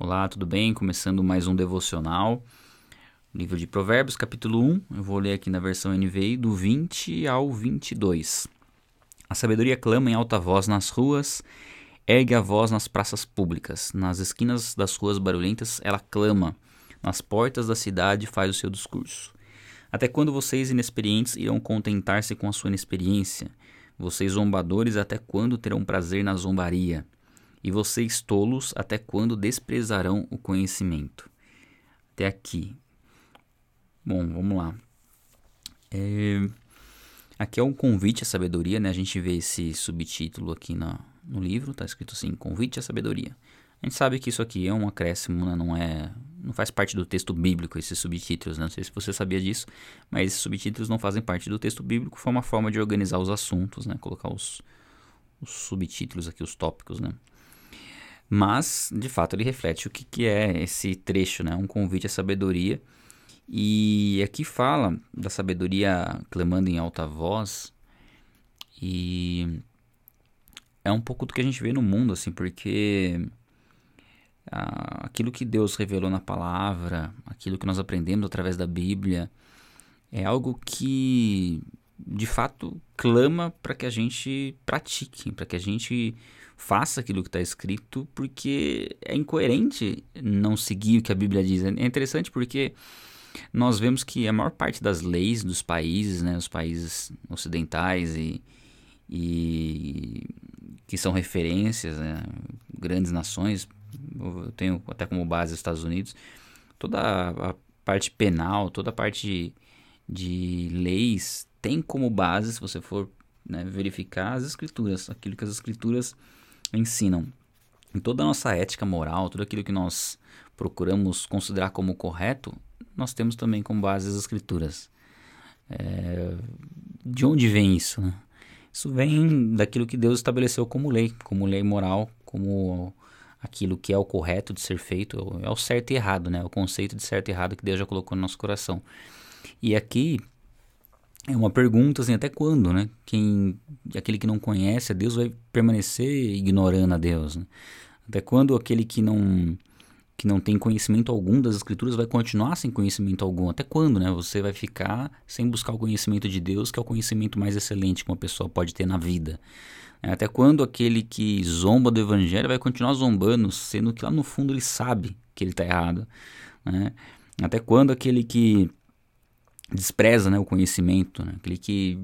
Olá, tudo bem? Começando mais um devocional. Livro de Provérbios, capítulo 1. Eu vou ler aqui na versão NVI, do 20 ao 22. A sabedoria clama em alta voz nas ruas, ergue a voz nas praças públicas. Nas esquinas das ruas barulhentas, ela clama. Nas portas da cidade, faz o seu discurso. Até quando vocês inexperientes irão contentar-se com a sua inexperiência? Vocês zombadores, até quando terão prazer na zombaria? E vocês, tolos, até quando desprezarão o conhecimento? Até aqui. Bom, vamos lá. É... Aqui é um convite à sabedoria, né? A gente vê esse subtítulo aqui na, no livro, tá escrito assim: Convite à sabedoria. A gente sabe que isso aqui é um acréscimo, né? não é, não faz parte do texto bíblico esses subtítulos. Né? Não sei se você sabia disso, mas esses subtítulos não fazem parte do texto bíblico. Foi uma forma de organizar os assuntos, né? Colocar os, os subtítulos aqui, os tópicos, né? Mas, de fato, ele reflete o que, que é esse trecho, né? Um convite à sabedoria. E aqui fala da sabedoria clamando em alta voz. E é um pouco do que a gente vê no mundo, assim, porque ah, aquilo que Deus revelou na palavra, aquilo que nós aprendemos através da Bíblia, é algo que de fato clama para que a gente pratique, para que a gente faça aquilo que está escrito, porque é incoerente não seguir o que a Bíblia diz. É interessante porque nós vemos que a maior parte das leis dos países, né, os países ocidentais e, e que são referências, né, grandes nações, eu tenho até como base os Estados Unidos, toda a parte penal, toda a parte de, leis tem como base, se você for né, verificar as escrituras, aquilo que as escrituras ensinam. Em toda a nossa ética moral, tudo aquilo que nós procuramos considerar como correto, nós temos também como base as escrituras. É, de onde vem isso? Né? Isso vem daquilo que Deus estabeleceu como lei, como lei moral, como aquilo que é o correto de ser feito, é o certo e errado, né? o conceito de certo e errado que Deus já colocou no nosso coração. E aqui é uma pergunta assim, até quando, né? Quem, aquele que não conhece a Deus vai permanecer ignorando a Deus, né? Até quando aquele que não que não tem conhecimento algum das escrituras vai continuar sem conhecimento algum? Até quando, né? Você vai ficar sem buscar o conhecimento de Deus, que é o conhecimento mais excelente que uma pessoa pode ter na vida. É, até quando aquele que zomba do evangelho vai continuar zombando, sendo que lá no fundo ele sabe que ele está errado, né? Até quando aquele que despreza né, o conhecimento, né? aquele que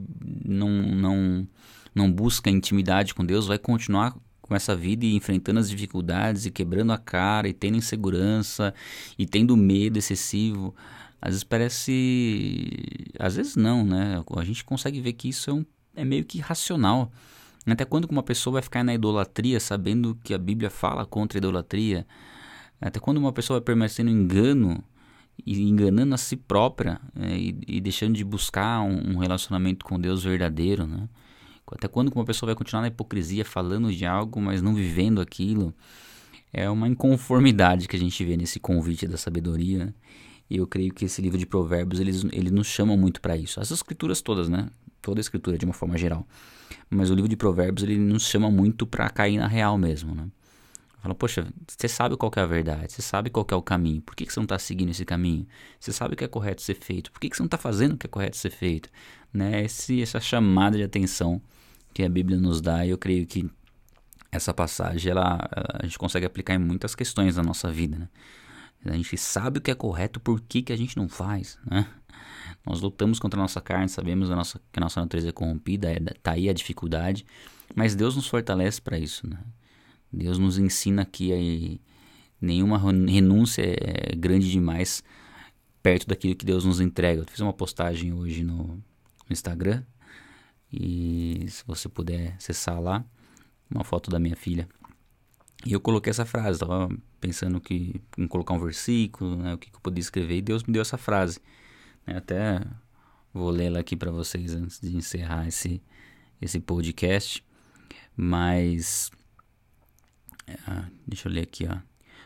não, não, não busca intimidade com Deus vai continuar com essa vida e enfrentando as dificuldades e quebrando a cara e tendo insegurança e tendo medo excessivo. Às vezes parece. Às vezes não, né? A gente consegue ver que isso é, um, é meio que irracional. Até quando uma pessoa vai ficar na idolatria sabendo que a Bíblia fala contra a idolatria? Até quando uma pessoa vai permanecer no engano e enganando a si própria é, e, e, deixando de buscar um, um, relacionamento com Deus verdadeiro, né? Até quando uma pessoa vai continuar na hipocrisia falando de algo, mas não vivendo aquilo? É uma inconformidade que a gente vê nesse convite da sabedoria. Né? E eu creio que esse livro de Provérbios eles, eles nos chamam muito para isso. As escrituras todas, né? Toda a escritura de uma forma geral. Mas o livro de Provérbios ele nos chama muito para cair na real mesmo, né? Fala, poxa, você sabe qual é a verdade, você sabe qual é o caminho, por que, que você não está seguindo esse caminho? Você sabe o que é correto ser feito, por que, que você não está fazendo o que é correto ser feito? Né? Esse, essa chamada de atenção que a Bíblia nos dá, e eu creio que essa passagem ela, a gente consegue aplicar em muitas questões da nossa vida. Né? A gente sabe o que é correto, por que, que a gente não faz? Né? Nós lutamos contra a nossa carne, sabemos a nossa, que a nossa natureza é corrompida, está é, aí a dificuldade, mas Deus nos fortalece para isso. Né? Deus nos ensina que nenhuma renúncia é grande demais perto daquilo que Deus nos entrega. Eu fiz uma postagem hoje no, no Instagram e se você puder acessar lá, uma foto da minha filha. E eu coloquei essa frase, estava pensando que, em colocar um versículo, né, o que, que eu podia escrever, e Deus me deu essa frase. Né, até vou lê-la aqui para vocês antes de encerrar esse, esse podcast. Mas ah, deixa eu ler aqui, ó.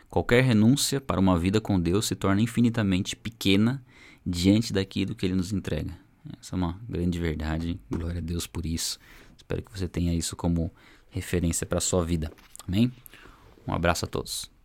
Qualquer renúncia para uma vida com Deus se torna infinitamente pequena diante daquilo que Ele nos entrega. Essa é uma grande verdade. Glória a Deus por isso. Espero que você tenha isso como referência para a sua vida. Amém? Um abraço a todos.